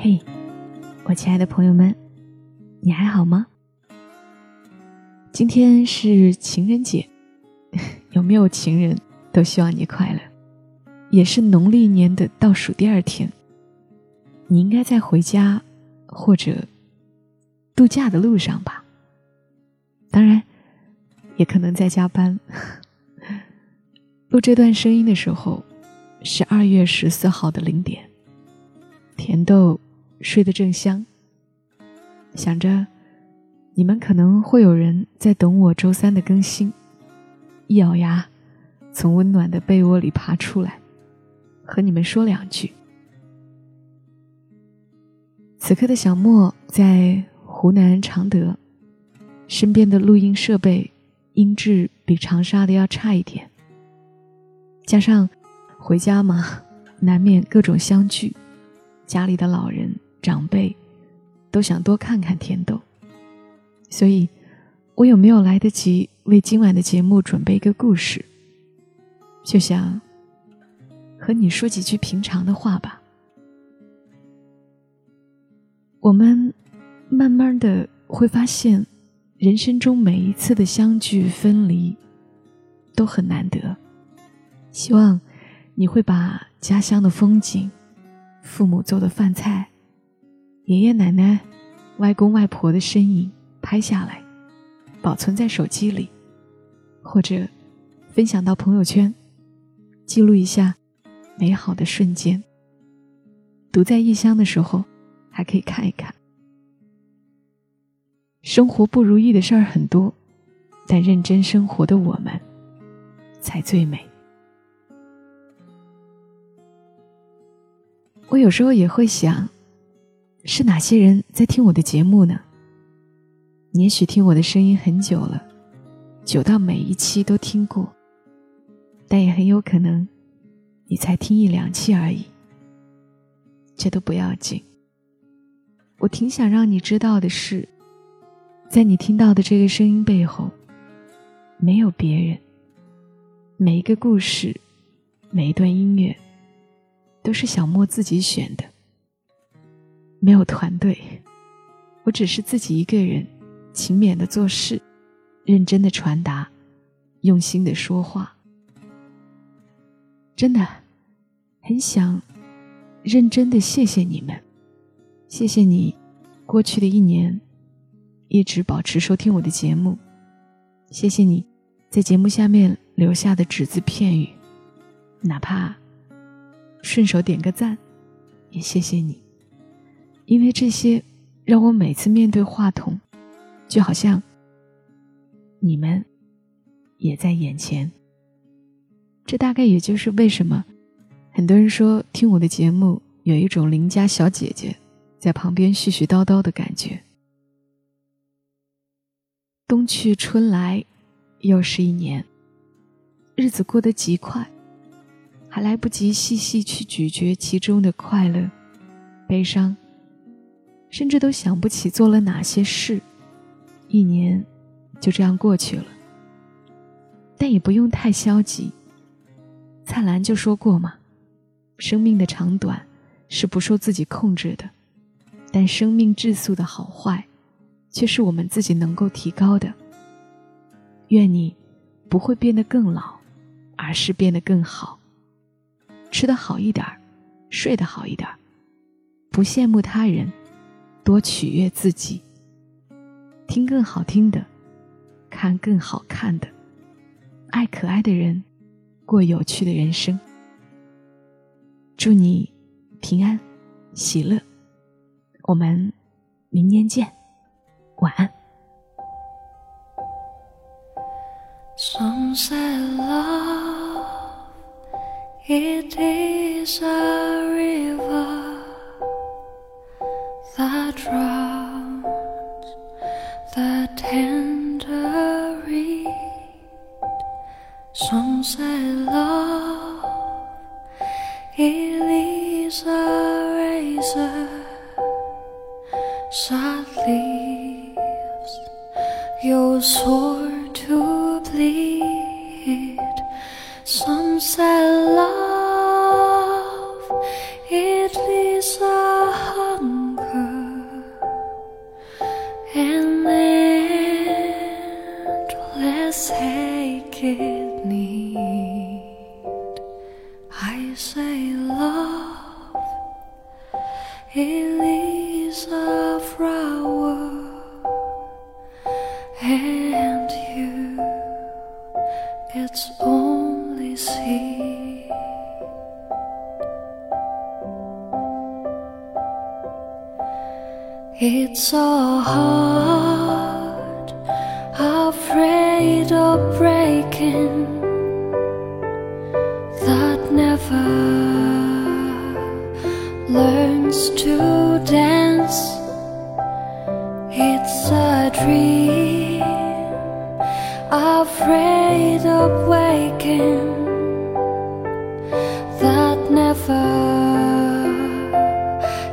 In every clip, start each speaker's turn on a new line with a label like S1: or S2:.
S1: 嘿，我亲爱的朋友们，你还好吗？今天是情人节，有没有情人都希望你快乐。也是农历年的倒数第二天，你应该在回家或者度假的路上吧？当然，也可能在加班。录这段声音的时候是二月十四号的零点，甜豆睡得正香，想着你们可能会有人在等我周三的更新，一咬牙从温暖的被窝里爬出来，和你们说两句。此刻的小莫在湖南常德，身边的录音设备音质比长沙的要差一点。加上回家嘛，难免各种相聚，家里的老人长辈都想多看看甜豆，所以我有没有来得及为今晚的节目准备一个故事？就想和你说几句平常的话吧。我们慢慢的会发现，人生中每一次的相聚分离都很难得。希望你会把家乡的风景、父母做的饭菜、爷爷奶奶、外公外婆的身影拍下来，保存在手机里，或者分享到朋友圈，记录一下美好的瞬间。独在异乡的时候，还可以看一看。生活不如意的事儿很多，但认真生活的我们，才最美。我有时候也会想，是哪些人在听我的节目呢？你也许听我的声音很久了，久到每一期都听过，但也很有可能，你才听一两期而已。这都不要紧。我挺想让你知道的是，在你听到的这个声音背后，没有别人。每一个故事，每一段音乐。都是小莫自己选的，没有团队，我只是自己一个人，勤勉的做事，认真的传达，用心的说话。真的，很想认真的谢谢你们，谢谢你，过去的一年一直保持收听我的节目，谢谢你在节目下面留下的只字片语，哪怕。顺手点个赞，也谢谢你，因为这些让我每次面对话筒，就好像你们也在眼前。这大概也就是为什么很多人说听我的节目有一种邻家小姐姐在旁边絮絮叨叨的感觉。冬去春来，又是一年，日子过得极快。还来不及细细去咀嚼其中的快乐、悲伤，甚至都想不起做了哪些事，一年就这样过去了。但也不用太消极。灿烂就说过嘛：“生命的长短是不受自己控制的，但生命质素的好坏，却是我们自己能够提高的。”愿你不会变得更老，而是变得更好。吃得好一点，睡得好一点，不羡慕他人，多取悦自己。听更好听的，看更好看的，爱可爱的人，过有趣的人生。祝你平安喜乐，我们明年见，晚安。That drowns the tender reed. Some say love, it is a razor that leaves your sword
S2: and It's a heart afraid of breaking that never learns to dance. It's a dream afraid of waking that never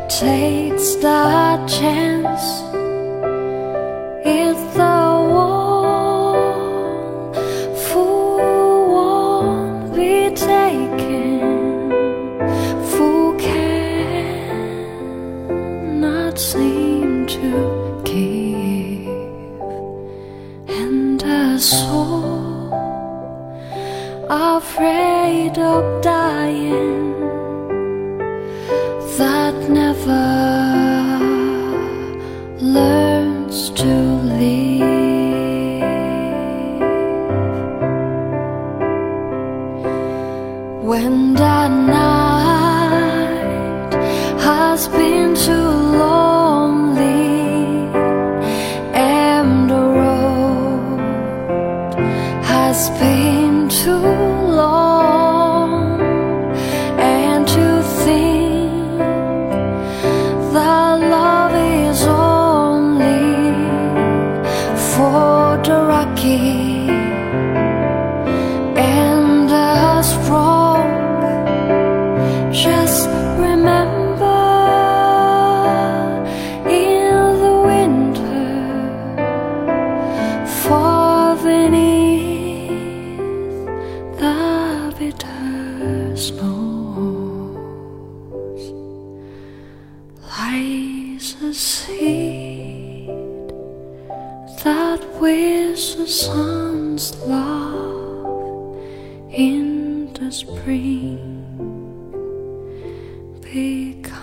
S2: takes that chance. It's the one who won't be taken, who cannot seem to give, and a soul afraid of dying Learn that wish the sun's love in the spring. Because